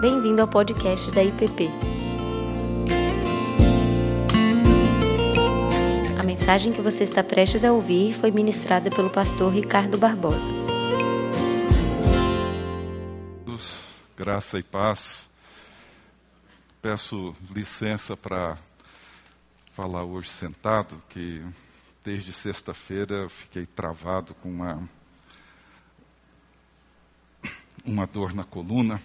Bem-vindo ao podcast da IPP. A mensagem que você está prestes a ouvir foi ministrada pelo pastor Ricardo Barbosa. Graça e paz. Peço licença para falar hoje sentado, que desde sexta-feira fiquei travado com uma uma dor na coluna.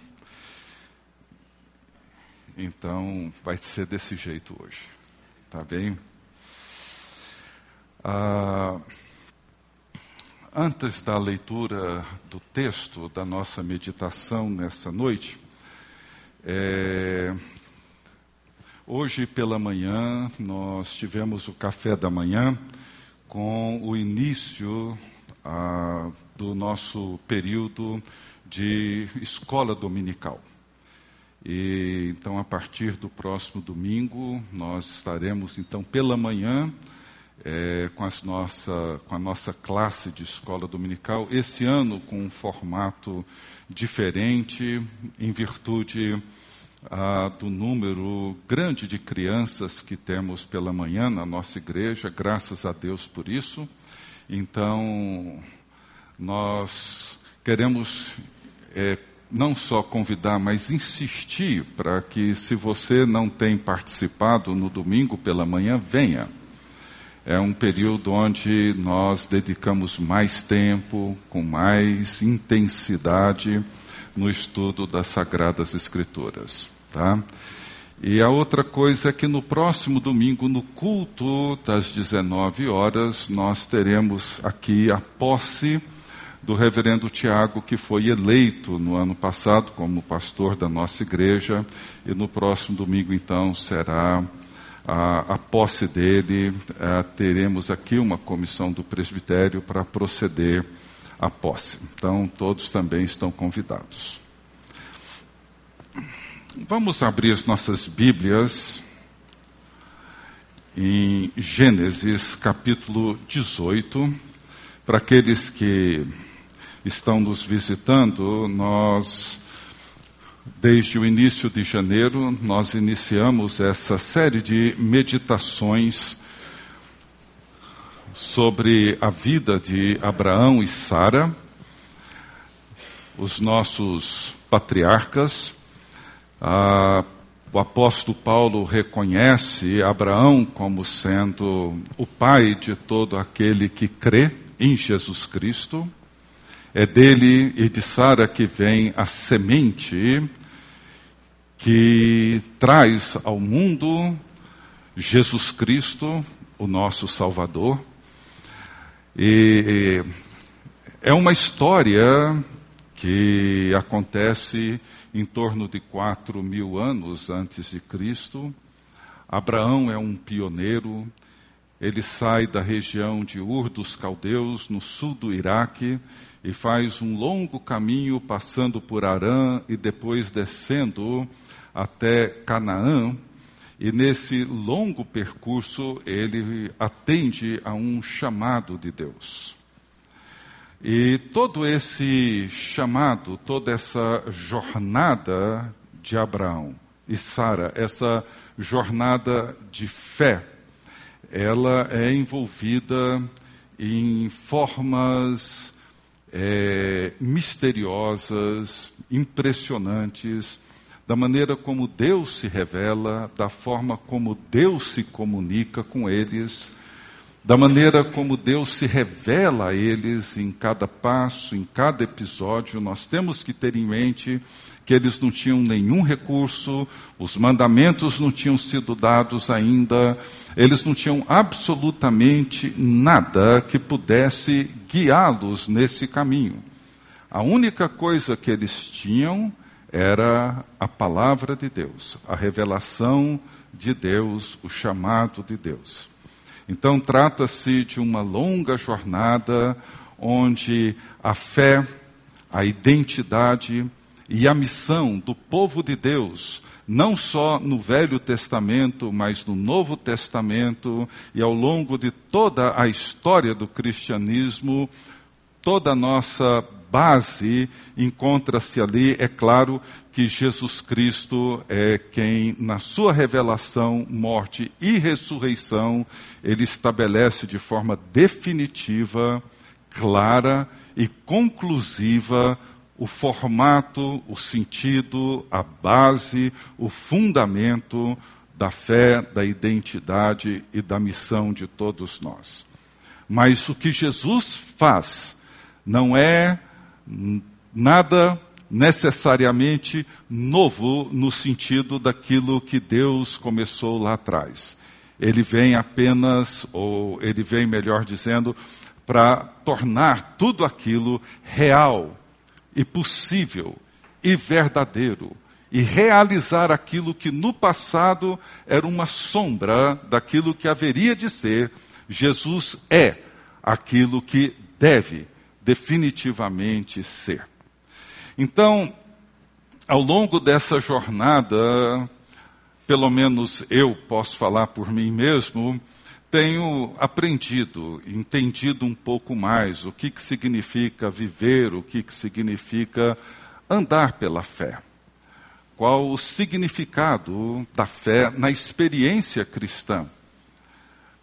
Então, vai ser desse jeito hoje. Tá bem? Ah, antes da leitura do texto da nossa meditação nessa noite, é, hoje pela manhã nós tivemos o café da manhã com o início ah, do nosso período de escola dominical. E, então, a partir do próximo domingo, nós estaremos, então, pela manhã, é, com, nossa, com a nossa classe de escola dominical, esse ano com um formato diferente, em virtude ah, do número grande de crianças que temos pela manhã na nossa igreja, graças a Deus por isso. Então, nós queremos é, não só convidar, mas insistir para que, se você não tem participado no domingo pela manhã, venha. É um período onde nós dedicamos mais tempo, com mais intensidade, no estudo das Sagradas Escrituras. Tá? E a outra coisa é que no próximo domingo, no culto das 19 horas, nós teremos aqui a posse do reverendo Tiago, que foi eleito no ano passado como pastor da nossa igreja, e no próximo domingo, então, será a, a posse dele. É, teremos aqui uma comissão do presbitério para proceder à posse. Então, todos também estão convidados. Vamos abrir as nossas Bíblias em Gênesis capítulo 18. Para aqueles que estão nos visitando, nós, desde o início de janeiro, nós iniciamos essa série de meditações sobre a vida de Abraão e Sara, os nossos patriarcas. O apóstolo Paulo reconhece Abraão como sendo o pai de todo aquele que crê em Jesus Cristo. É dele e de Sara que vem a semente que traz ao mundo Jesus Cristo, o nosso Salvador. E é uma história que acontece em torno de quatro mil anos antes de Cristo. Abraão é um pioneiro. Ele sai da região de Ur dos Caldeus, no sul do Iraque, e faz um longo caminho passando por Arã e depois descendo até Canaã. E nesse longo percurso ele atende a um chamado de Deus. E todo esse chamado, toda essa jornada de Abraão e Sara, essa jornada de fé, ela é envolvida em formas é, misteriosas, impressionantes, da maneira como Deus se revela, da forma como Deus se comunica com eles, da maneira como Deus se revela a eles em cada passo, em cada episódio, nós temos que ter em mente que eles não tinham nenhum recurso, os mandamentos não tinham sido dados ainda, eles não tinham absolutamente nada que pudesse guiá-los nesse caminho. A única coisa que eles tinham era a palavra de Deus, a revelação de Deus, o chamado de Deus. Então, trata-se de uma longa jornada onde a fé, a identidade, e a missão do povo de Deus, não só no Velho Testamento, mas no Novo Testamento e ao longo de toda a história do cristianismo, toda a nossa base encontra-se ali, é claro que Jesus Cristo é quem, na sua revelação, morte e ressurreição, ele estabelece de forma definitiva, clara e conclusiva o formato, o sentido, a base, o fundamento da fé, da identidade e da missão de todos nós. Mas o que Jesus faz não é nada necessariamente novo no sentido daquilo que Deus começou lá atrás. Ele vem apenas, ou ele vem, melhor dizendo, para tornar tudo aquilo real e possível e verdadeiro e realizar aquilo que no passado era uma sombra daquilo que haveria de ser. Jesus é aquilo que deve definitivamente ser. Então, ao longo dessa jornada, pelo menos eu posso falar por mim mesmo, tenho aprendido, entendido um pouco mais o que, que significa viver, o que, que significa andar pela fé. Qual o significado da fé na experiência cristã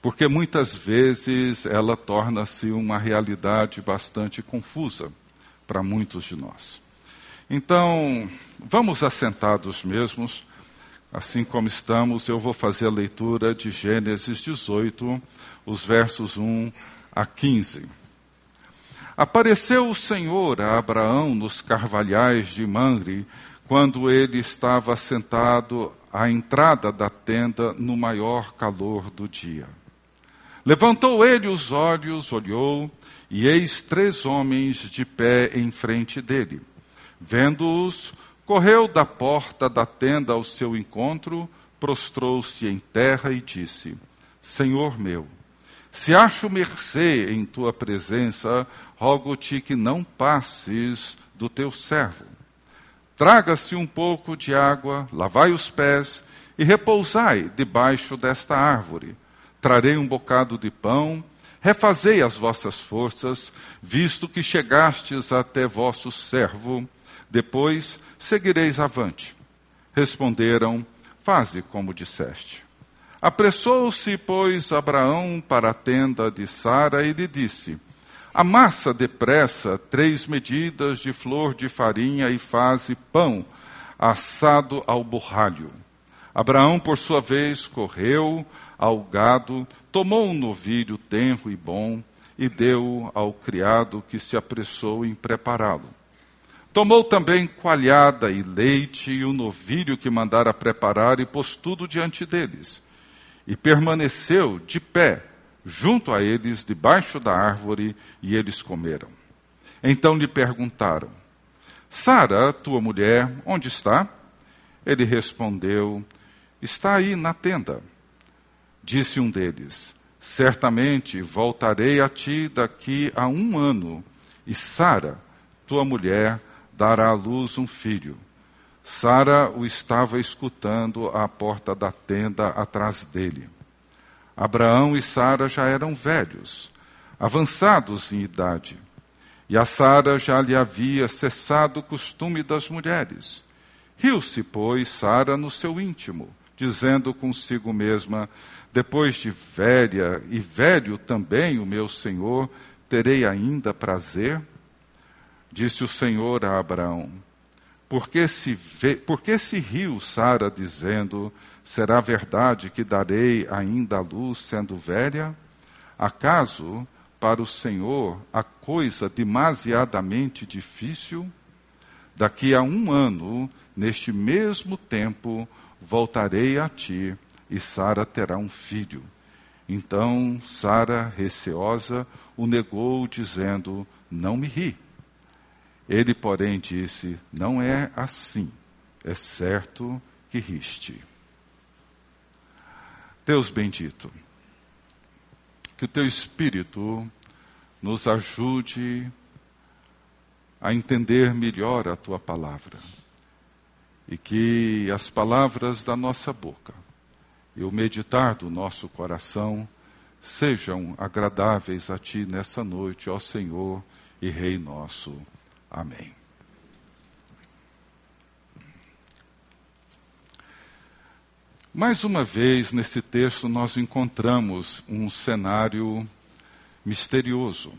porque muitas vezes ela torna-se uma realidade bastante confusa para muitos de nós. Então, vamos assentados mesmos, assim como estamos, eu vou fazer a leitura de Gênesis 18, os versos 1 a 15. Apareceu o Senhor a Abraão nos carvalhais de Manre, quando ele estava sentado à entrada da tenda no maior calor do dia. Levantou ele os olhos, olhou, e eis três homens de pé em frente dele. Vendo-os, correu da porta da tenda ao seu encontro, prostrou-se em terra e disse: Senhor meu, se acho mercê em tua presença, rogo-te que não passes do teu servo. Traga-se um pouco de água, lavai os pés e repousai debaixo desta árvore trarei um bocado de pão, refazei as vossas forças, visto que chegastes até vosso servo, depois seguireis avante. Responderam, faze como disseste. Apressou-se, pois, Abraão para a tenda de Sara e lhe disse: Amassa depressa três medidas de flor de farinha e faze pão assado ao borralho. Abraão, por sua vez, correu, ao gado, tomou um novilho tenro e bom e deu ao criado que se apressou em prepará-lo. Tomou também coalhada e leite e o novilho que mandara preparar e pôs tudo diante deles. E permaneceu de pé junto a eles, debaixo da árvore, e eles comeram. Então lhe perguntaram: Sara, tua mulher, onde está? Ele respondeu: Está aí na tenda. Disse um deles: Certamente voltarei a ti daqui a um ano, e Sara, tua mulher, dará à luz um filho. Sara o estava escutando à porta da tenda atrás dele. Abraão e Sara já eram velhos, avançados em idade, e a Sara já lhe havia cessado o costume das mulheres. Riu-se, pois, Sara no seu íntimo, dizendo consigo mesma: depois de velha e velho também o meu senhor, terei ainda prazer? Disse o Senhor a Abraão: Por que se, por que se riu Sara, dizendo: Será verdade que darei ainda a luz sendo velha? Acaso para o Senhor a coisa demasiadamente difícil? Daqui a um ano, neste mesmo tempo, voltarei a ti e Sara terá um filho. Então Sara, receosa, o negou, dizendo: Não me ri. Ele, porém, disse: Não é assim. É certo que riste. Deus bendito, que o teu Espírito nos ajude a entender melhor a tua palavra e que as palavras da nossa boca e o meditar do nosso coração sejam agradáveis a Ti nessa noite, ó Senhor e Rei nosso. Amém. Mais uma vez, nesse texto, nós encontramos um cenário misterioso.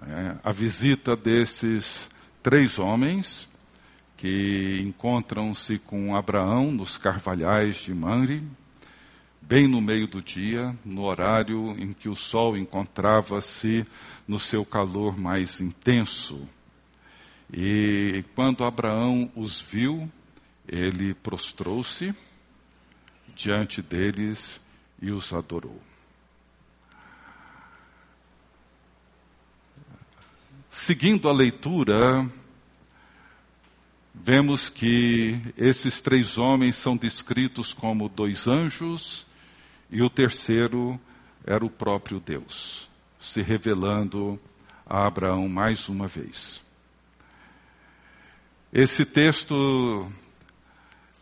É, a visita desses três homens que encontram-se com Abraão nos carvalhais de Manre, bem no meio do dia, no horário em que o sol encontrava-se no seu calor mais intenso. E quando Abraão os viu, ele prostrou-se diante deles e os adorou. Seguindo a leitura, vemos que esses três homens são descritos como dois anjos e o terceiro era o próprio Deus, se revelando a Abraão mais uma vez. Esse texto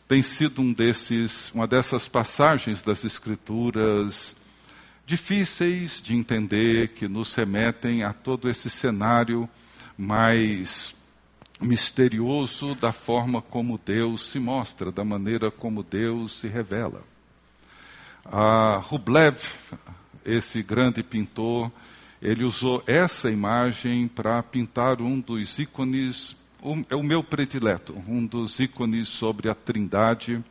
tem sido um desses, uma dessas passagens das Escrituras difíceis de entender, que nos remetem a todo esse cenário mais misterioso da forma como Deus se mostra, da maneira como Deus se revela. Rublev, esse grande pintor, ele usou essa imagem para pintar um dos ícones, é o meu predileto, um dos ícones sobre a Trindade,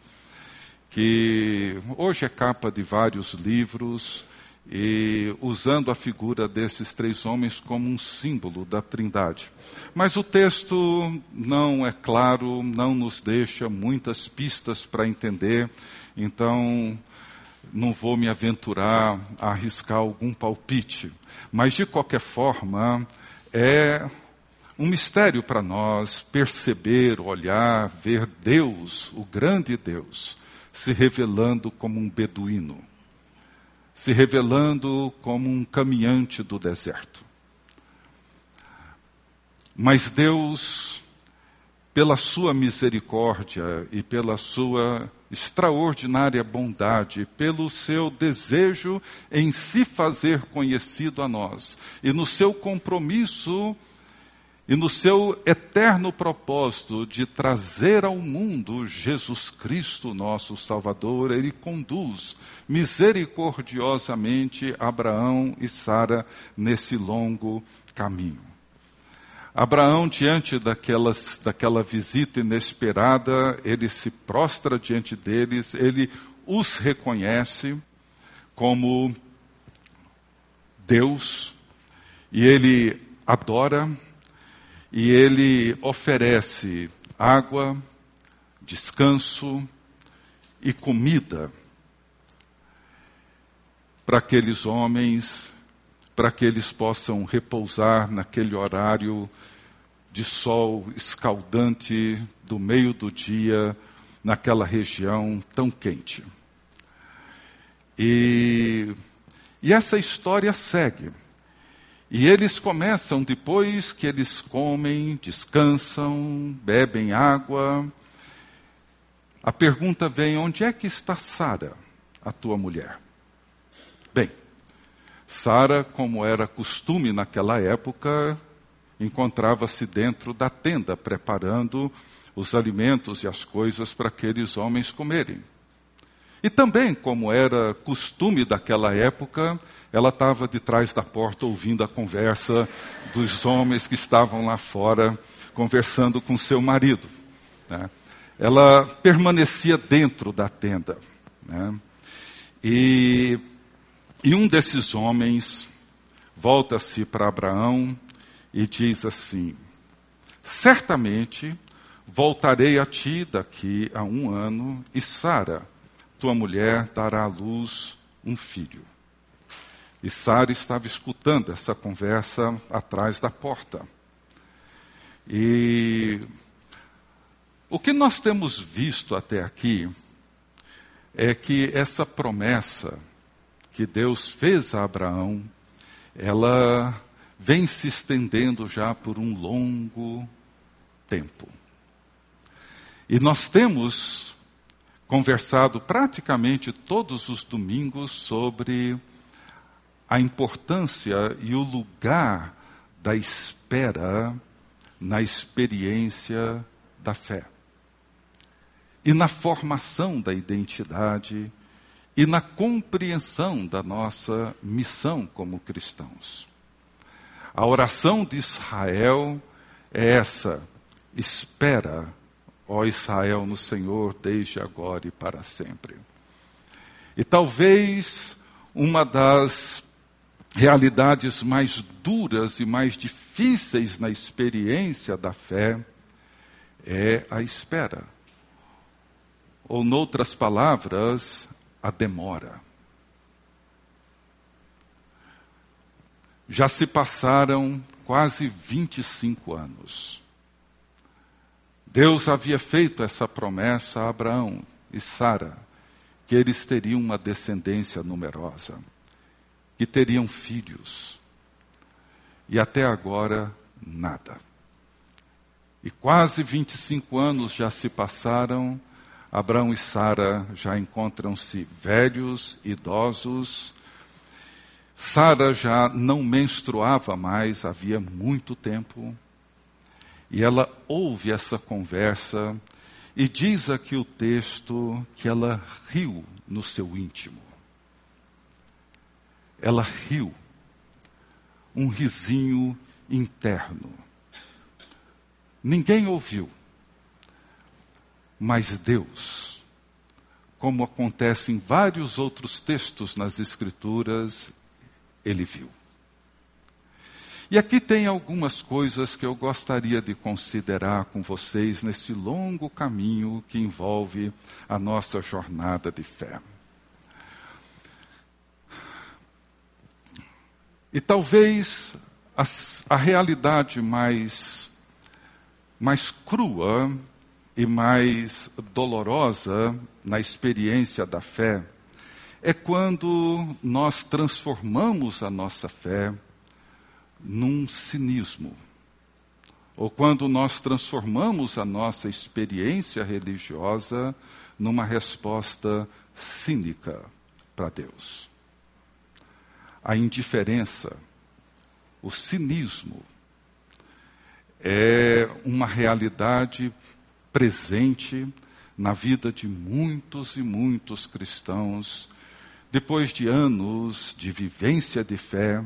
que hoje é capa de vários livros, e usando a figura desses três homens como um símbolo da Trindade. Mas o texto não é claro, não nos deixa muitas pistas para entender, então não vou me aventurar a arriscar algum palpite. Mas, de qualquer forma, é um mistério para nós perceber, olhar, ver Deus, o grande Deus, se revelando como um beduíno se revelando como um caminhante do deserto. Mas Deus, pela sua misericórdia e pela sua extraordinária bondade, pelo seu desejo em se fazer conhecido a nós e no seu compromisso e no seu eterno propósito de trazer ao mundo Jesus Cristo, nosso Salvador, ele conduz misericordiosamente Abraão e Sara nesse longo caminho. Abraão, diante daquelas, daquela visita inesperada, ele se prostra diante deles, ele os reconhece como Deus e ele adora e ele oferece água, descanso e comida para aqueles homens, para que eles possam repousar naquele horário de sol escaldante do meio do dia, naquela região tão quente. E, e essa história segue. E eles começam, depois que eles comem, descansam, bebem água. A pergunta vem: onde é que está Sara, a tua mulher? Bem, Sara, como era costume naquela época, encontrava-se dentro da tenda, preparando os alimentos e as coisas para aqueles homens comerem. E também, como era costume daquela época, ela estava de trás da porta ouvindo a conversa dos homens que estavam lá fora conversando com seu marido. Né? Ela permanecia dentro da tenda. Né? E, e um desses homens volta-se para Abraão e diz assim: Certamente voltarei a ti daqui a um ano, e Sara, tua mulher, dará à luz um filho. E Sara estava escutando essa conversa atrás da porta. E o que nós temos visto até aqui é que essa promessa que Deus fez a Abraão, ela vem se estendendo já por um longo tempo. E nós temos conversado praticamente todos os domingos sobre a importância e o lugar da espera na experiência da fé e na formação da identidade e na compreensão da nossa missão como cristãos. A oração de Israel é essa: espera, ó Israel, no Senhor, desde agora e para sempre. E talvez uma das realidades mais duras e mais difíceis na experiência da fé é a espera. Ou, noutras palavras, a demora. Já se passaram quase 25 anos. Deus havia feito essa promessa a Abraão e Sara, que eles teriam uma descendência numerosa, que teriam filhos. E até agora, nada. E quase 25 anos já se passaram Abraão e Sara já encontram-se velhos, idosos. Sara já não menstruava mais, havia muito tempo. E ela ouve essa conversa e diz aqui o texto que ela riu no seu íntimo. Ela riu, um risinho interno. Ninguém ouviu. Mas Deus, como acontece em vários outros textos nas Escrituras, ele viu. E aqui tem algumas coisas que eu gostaria de considerar com vocês nesse longo caminho que envolve a nossa jornada de fé. E talvez a, a realidade mais, mais crua e mais dolorosa na experiência da fé é quando nós transformamos a nossa fé num cinismo, ou quando nós transformamos a nossa experiência religiosa numa resposta cínica para Deus. A indiferença, o cinismo, é uma realidade presente na vida de muitos e muitos cristãos, depois de anos de vivência de fé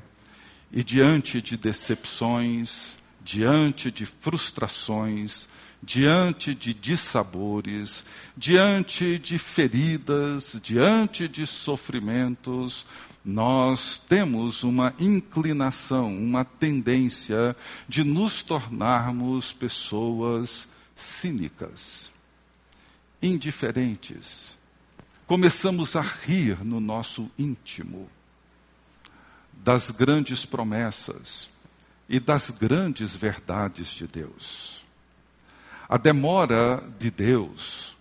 e diante de decepções, diante de frustrações, diante de dissabores, diante de feridas, diante de sofrimentos, nós temos uma inclinação, uma tendência de nos tornarmos pessoas cínicas, indiferentes. Começamos a rir no nosso íntimo das grandes promessas e das grandes verdades de Deus. A demora de Deus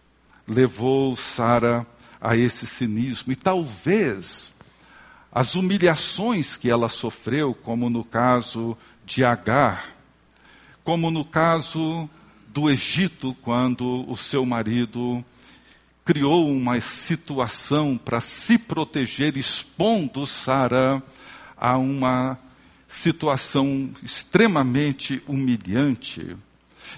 levou Sara a esse cinismo e talvez as humilhações que ela sofreu, como no caso de Agar, como no caso do Egito quando o seu marido criou uma situação para se proteger, expondo Sara a uma situação extremamente humilhante.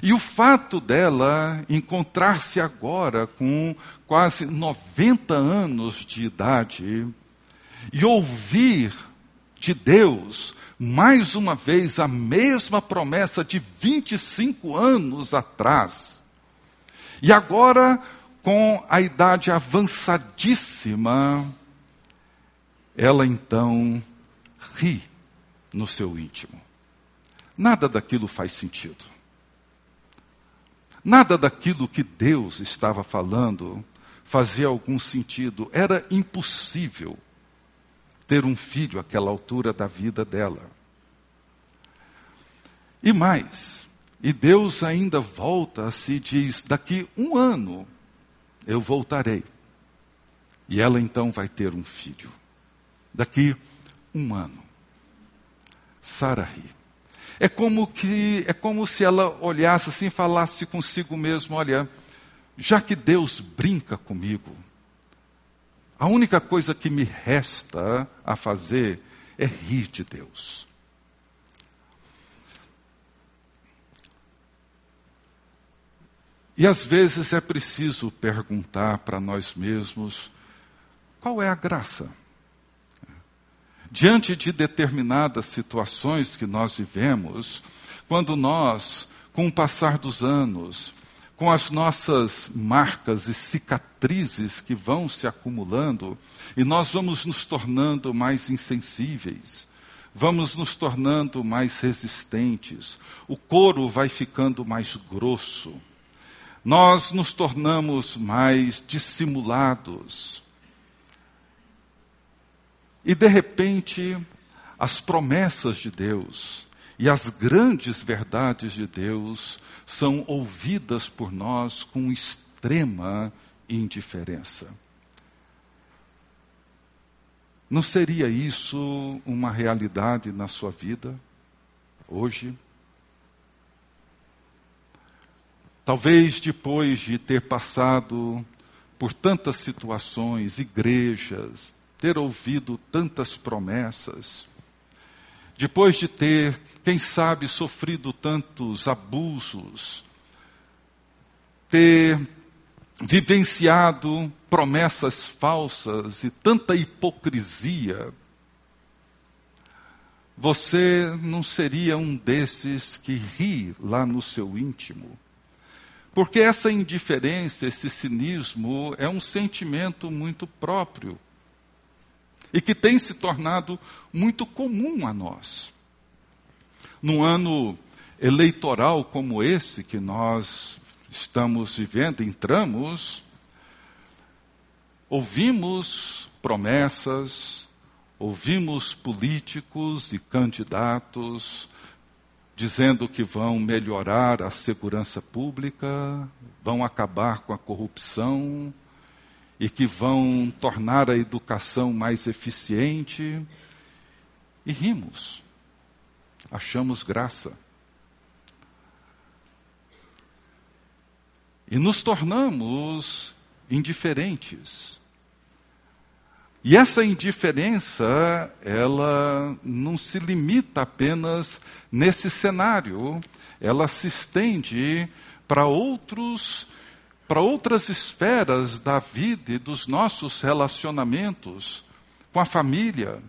E o fato dela encontrar-se agora com quase 90 anos de idade e ouvir de Deus mais uma vez a mesma promessa de 25 anos atrás. E agora, com a idade avançadíssima, ela então ri no seu íntimo. Nada daquilo faz sentido. Nada daquilo que Deus estava falando fazia algum sentido. Era impossível ter um filho àquela altura da vida dela. E mais, e Deus ainda volta se diz: daqui um ano eu voltarei. E ela então vai ter um filho. Daqui um ano. Sara ri. É como que é como se ela olhasse assim, falasse consigo mesmo, olha, já que Deus brinca comigo, a única coisa que me resta a fazer é rir de Deus. E às vezes é preciso perguntar para nós mesmos qual é a graça. Diante de determinadas situações que nós vivemos, quando nós, com o passar dos anos, com as nossas marcas e cicatrizes que vão se acumulando, e nós vamos nos tornando mais insensíveis, vamos nos tornando mais resistentes, o couro vai ficando mais grosso, nós nos tornamos mais dissimulados. E de repente, as promessas de Deus e as grandes verdades de Deus são ouvidas por nós com extrema indiferença. Não seria isso uma realidade na sua vida hoje? Talvez depois de ter passado por tantas situações, igrejas, ter ouvido tantas promessas, depois de ter, quem sabe, sofrido tantos abusos, ter vivenciado promessas falsas e tanta hipocrisia, você não seria um desses que ri lá no seu íntimo. Porque essa indiferença, esse cinismo, é um sentimento muito próprio e que tem se tornado muito comum a nós. Num ano eleitoral como esse que nós estamos vivendo, entramos, ouvimos promessas, ouvimos políticos e candidatos dizendo que vão melhorar a segurança pública, vão acabar com a corrupção e que vão tornar a educação mais eficiente. E rimos, achamos graça. E nos tornamos indiferentes. E essa indiferença, ela não se limita apenas nesse cenário, ela se estende para outros para outras esferas da vida e dos nossos relacionamentos com a família,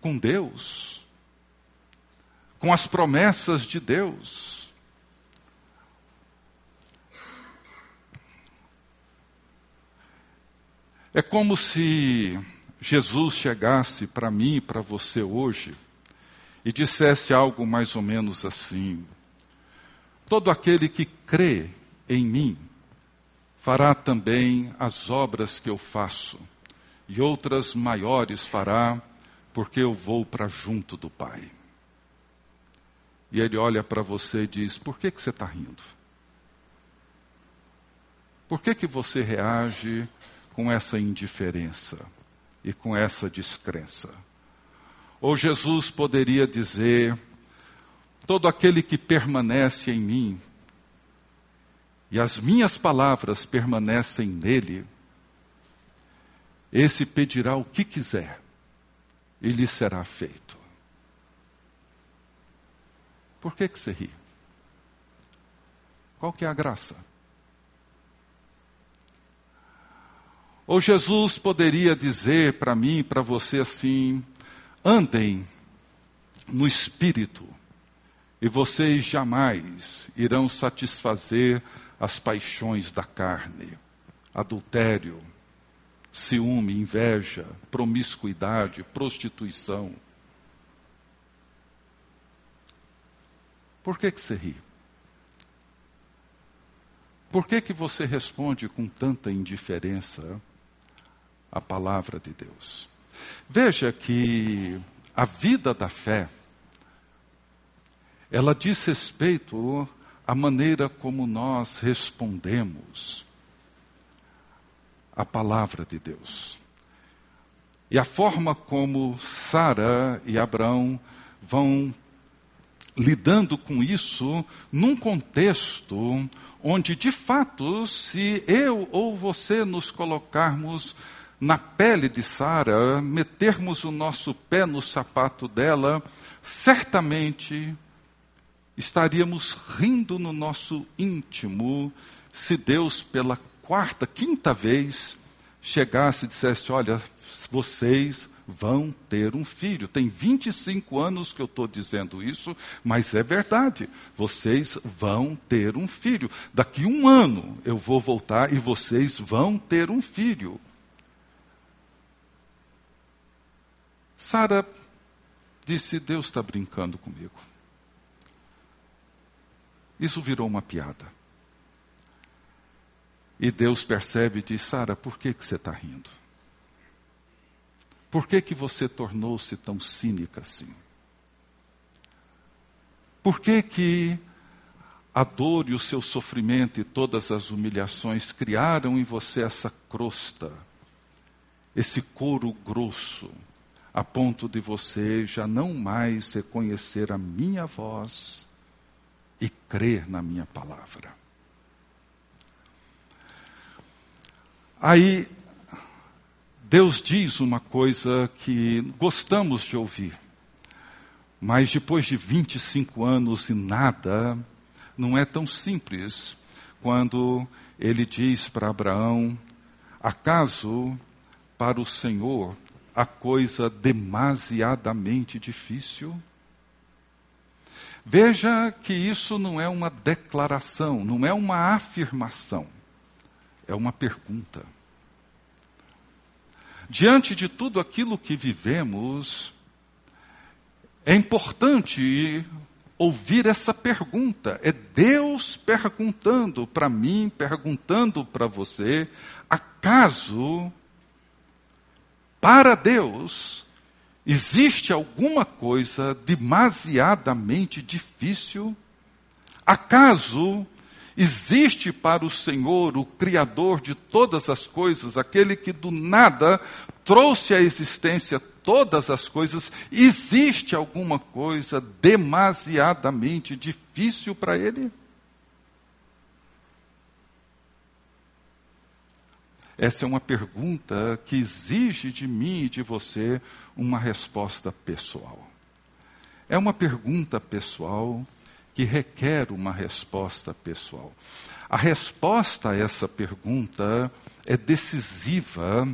com Deus, com as promessas de Deus. É como se Jesus chegasse para mim e para você hoje e dissesse algo mais ou menos assim: Todo aquele que crê em mim fará também as obras que eu faço, e outras maiores fará, porque eu vou para junto do Pai. E ele olha para você e diz: Por que, que você está rindo? Por que, que você reage com essa indiferença e com essa descrença. Ou Jesus poderia dizer: todo aquele que permanece em mim e as minhas palavras permanecem nele, esse pedirá o que quiser e lhe será feito. Por que, que você ri? Qual que é a graça? Ou Jesus poderia dizer para mim para você assim: andem no espírito, e vocês jamais irão satisfazer as paixões da carne, adultério, ciúme, inveja, promiscuidade, prostituição. Por que, que você ri? Por que, que você responde com tanta indiferença? a palavra de Deus. Veja que a vida da fé, ela diz respeito à maneira como nós respondemos à palavra de Deus. E a forma como Sara e Abraão vão lidando com isso num contexto onde, de fato, se eu ou você nos colocarmos na pele de Sara, metermos o nosso pé no sapato dela, certamente estaríamos rindo no nosso íntimo se Deus, pela quarta, quinta vez, chegasse e dissesse: Olha, vocês vão ter um filho. Tem 25 anos que eu estou dizendo isso, mas é verdade. Vocês vão ter um filho. Daqui um ano eu vou voltar e vocês vão ter um filho. Sara disse: Deus está brincando comigo. Isso virou uma piada. E Deus percebe e diz: Sara, por que, que você está rindo? Por que, que você tornou-se tão cínica assim? Por que, que a dor e o seu sofrimento e todas as humilhações criaram em você essa crosta, esse couro grosso, a ponto de você já não mais reconhecer a minha voz e crer na minha palavra? Aí Deus diz uma coisa que gostamos de ouvir, mas depois de 25 anos e nada, não é tão simples quando ele diz para Abraão: acaso para o Senhor a coisa demasiadamente difícil? Veja que isso não é uma declaração, não é uma afirmação, é uma pergunta. Diante de tudo aquilo que vivemos, é importante ouvir essa pergunta. É Deus perguntando para mim, perguntando para você: acaso para Deus existe alguma coisa demasiadamente difícil? Acaso Existe para o Senhor, o Criador de todas as coisas, aquele que do nada trouxe à existência todas as coisas, existe alguma coisa demasiadamente difícil para Ele? Essa é uma pergunta que exige de mim e de você uma resposta pessoal. É uma pergunta pessoal que requer uma resposta pessoal. A resposta a essa pergunta é decisiva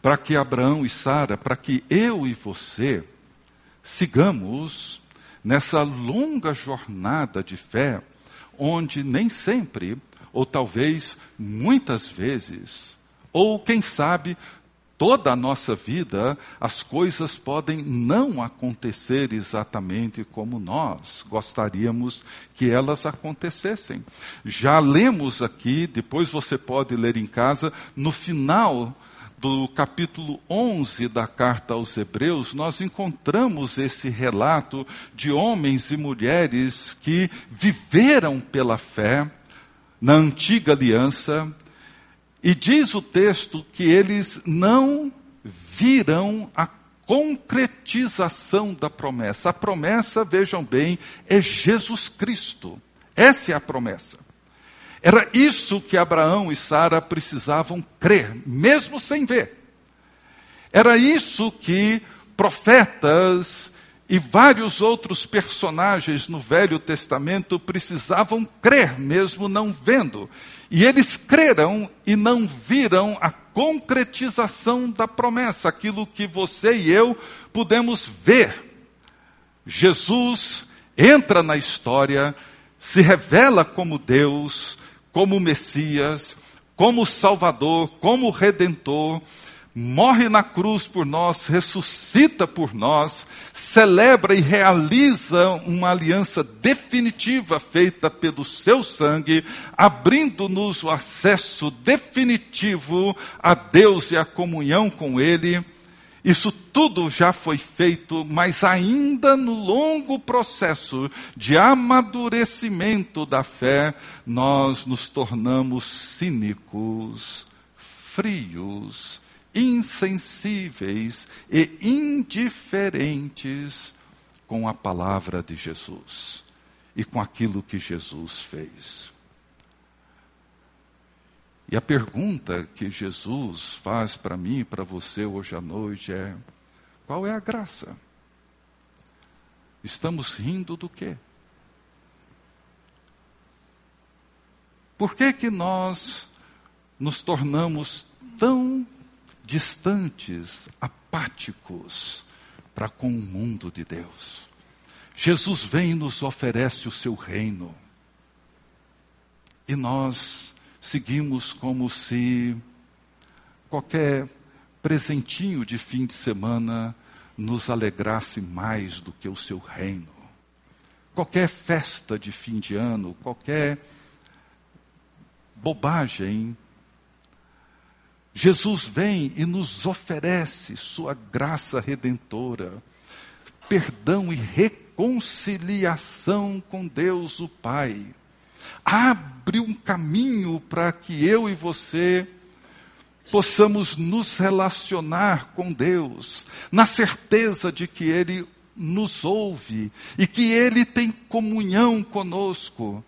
para que Abraão e Sara, para que eu e você sigamos nessa longa jornada de fé, onde nem sempre, ou talvez muitas vezes, ou quem sabe toda a nossa vida, as coisas podem não acontecer exatamente como nós gostaríamos que elas acontecessem. Já lemos aqui, depois você pode ler em casa, no final do capítulo 11 da carta aos Hebreus, nós encontramos esse relato de homens e mulheres que viveram pela fé na antiga aliança e diz o texto que eles não viram a concretização da promessa. A promessa, vejam bem, é Jesus Cristo. Essa é a promessa. Era isso que Abraão e Sara precisavam crer, mesmo sem ver. Era isso que profetas e vários outros personagens no Velho Testamento precisavam crer, mesmo não vendo. E eles creram e não viram a concretização da promessa, aquilo que você e eu pudemos ver. Jesus entra na história, se revela como Deus, como Messias, como Salvador, como Redentor, morre na cruz por nós, ressuscita por nós, celebra e realiza uma aliança definitiva feita pelo seu sangue, abrindo-nos o acesso definitivo a Deus e a comunhão com Ele. Isso tudo já foi feito, mas ainda no longo processo de amadurecimento da fé, nós nos tornamos cínicos, frios, insensíveis e indiferentes com a palavra de Jesus e com aquilo que Jesus fez. E a pergunta que Jesus faz para mim e para você hoje à noite é: qual é a graça? Estamos rindo do quê? Por que, que nós nos tornamos tão distantes, apáticos para com o mundo de Deus? Jesus vem e nos oferece o seu reino. E nós seguimos como se qualquer presentinho de fim de semana nos alegrasse mais do que o seu reino. Qualquer festa de fim de ano, qualquer bobagem, Jesus vem e nos oferece sua graça redentora, perdão e reconciliação com Deus o Pai. Abre um caminho para que eu e você possamos nos relacionar com Deus, na certeza de que Ele nos ouve e que Ele tem comunhão conosco.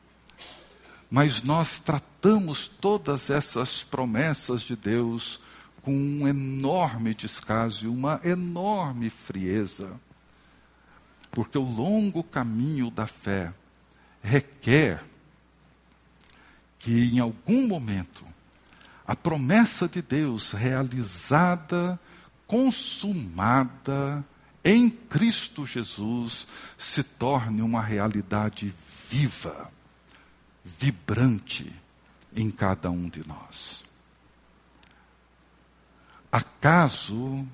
Mas nós tratamos todas essas promessas de Deus com um enorme descaso e uma enorme frieza. Porque o longo caminho da fé requer que em algum momento a promessa de Deus realizada, consumada em Cristo Jesus, se torne uma realidade viva, vibrante em cada um de nós. Acaso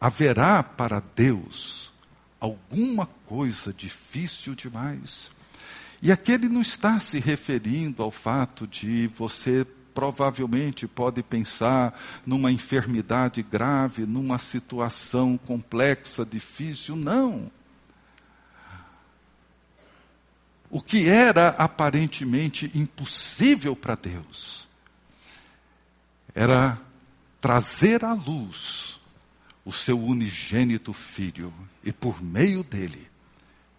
haverá para Deus alguma coisa difícil demais? E aqui ele não está se referindo ao fato de você provavelmente pode pensar numa enfermidade grave, numa situação complexa, difícil. Não. O que era aparentemente impossível para Deus era trazer à luz o seu unigênito filho e por meio dele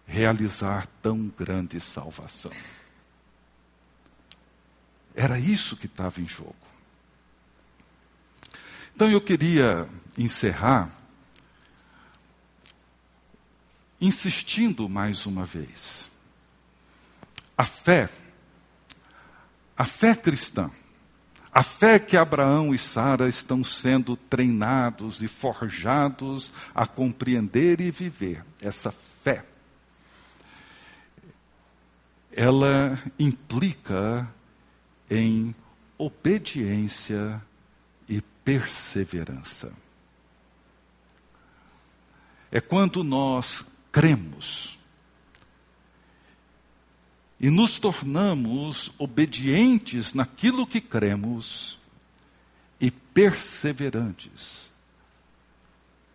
realizar tão grande salvação. Era isso que estava em jogo. Então eu queria encerrar insistindo mais uma vez. A fé, a fé cristã, a fé que Abraão e Sara estão sendo treinados e forjados a compreender e viver, essa fé ela implica em obediência e perseverança. É quando nós cremos e nos tornamos obedientes naquilo que cremos e perseverantes.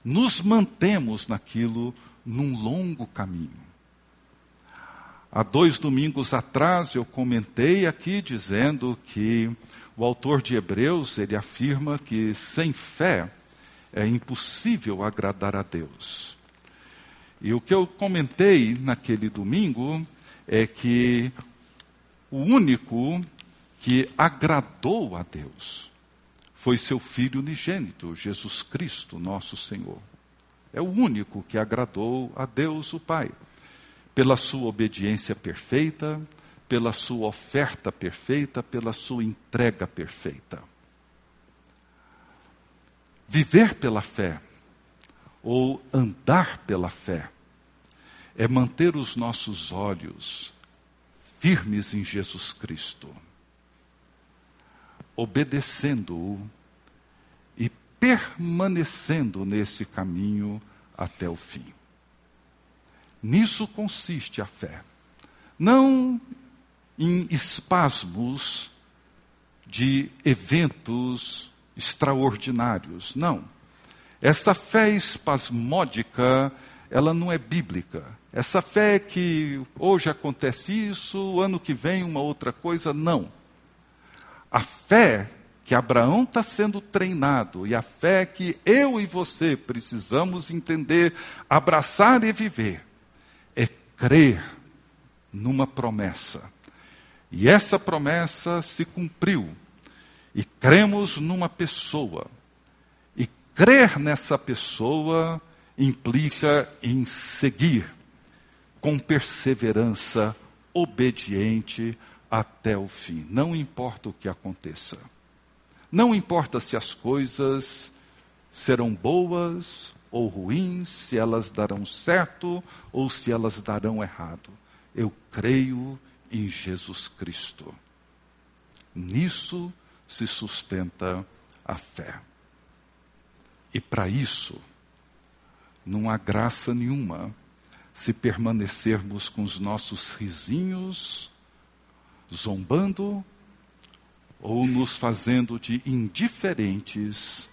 Nos mantemos naquilo num longo caminho. Há dois domingos atrás eu comentei aqui dizendo que o autor de Hebreus ele afirma que sem fé é impossível agradar a Deus. E o que eu comentei naquele domingo é que o único que agradou a Deus foi seu Filho unigênito, Jesus Cristo, nosso Senhor. É o único que agradou a Deus, o Pai pela sua obediência perfeita, pela sua oferta perfeita, pela sua entrega perfeita. Viver pela fé, ou andar pela fé, é manter os nossos olhos firmes em Jesus Cristo, obedecendo-o e permanecendo nesse caminho até o fim. Nisso consiste a fé. Não em espasmos de eventos extraordinários. Não. Essa fé espasmódica, ela não é bíblica. Essa fé que hoje acontece isso, ano que vem uma outra coisa, não. A fé que Abraão está sendo treinado e a fé que eu e você precisamos entender, abraçar e viver, crer numa promessa. E essa promessa se cumpriu. E cremos numa pessoa. E crer nessa pessoa implica em seguir com perseverança obediente até o fim, não importa o que aconteça. Não importa se as coisas serão boas ou ruins, se elas darão certo ou se elas darão errado. Eu creio em Jesus Cristo. Nisso se sustenta a fé. E para isso, não há graça nenhuma se permanecermos com os nossos risinhos, zombando ou nos fazendo de indiferentes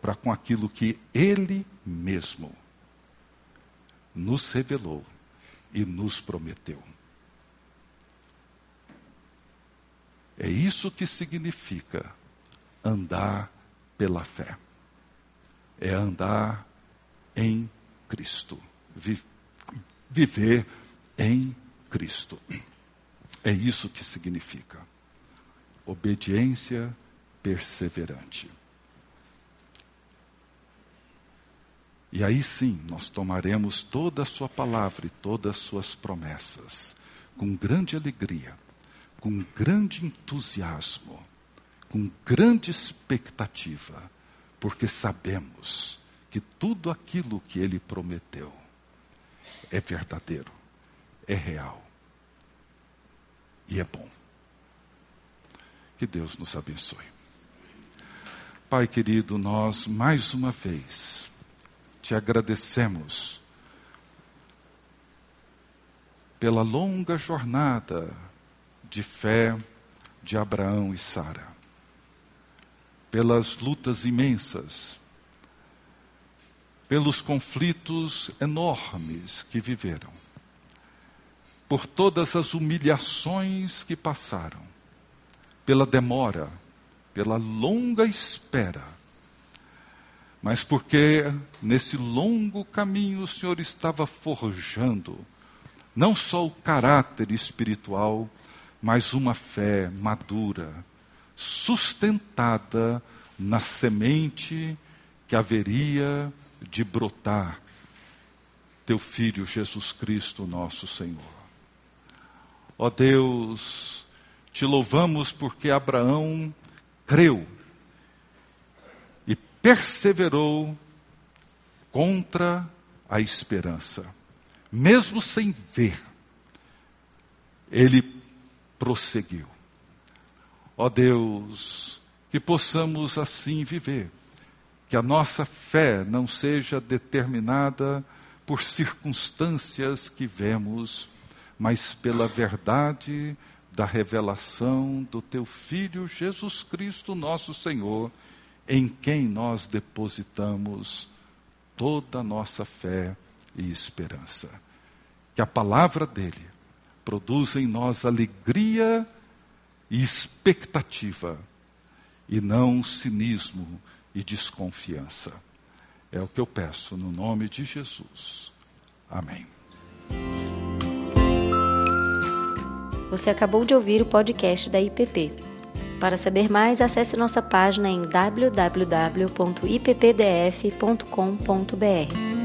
para com aquilo que Ele mesmo nos revelou e nos prometeu. É isso que significa andar pela fé. É andar em Cristo. Viver em Cristo. É isso que significa. Obediência perseverante. E aí sim nós tomaremos toda a Sua palavra e todas as Suas promessas com grande alegria, com grande entusiasmo, com grande expectativa, porque sabemos que tudo aquilo que Ele prometeu é verdadeiro, é real e é bom. Que Deus nos abençoe. Pai querido, nós mais uma vez te agradecemos pela longa jornada de fé de Abraão e Sara, pelas lutas imensas, pelos conflitos enormes que viveram, por todas as humilhações que passaram, pela demora, pela longa espera mas porque nesse longo caminho o Senhor estava forjando não só o caráter espiritual, mas uma fé madura, sustentada na semente que haveria de brotar teu filho Jesus Cristo, nosso Senhor. Ó Deus, te louvamos porque Abraão creu perseverou contra a esperança. Mesmo sem ver, ele prosseguiu. Ó Deus, que possamos assim viver, que a nossa fé não seja determinada por circunstâncias que vemos, mas pela verdade da revelação do teu Filho Jesus Cristo, nosso Senhor em quem nós depositamos toda a nossa fé e esperança. Que a palavra dele produza em nós alegria e expectativa, e não cinismo e desconfiança. É o que eu peço no nome de Jesus. Amém. Você acabou de ouvir o podcast da IPP. Para saber mais, acesse nossa página em www.ippdf.com.br.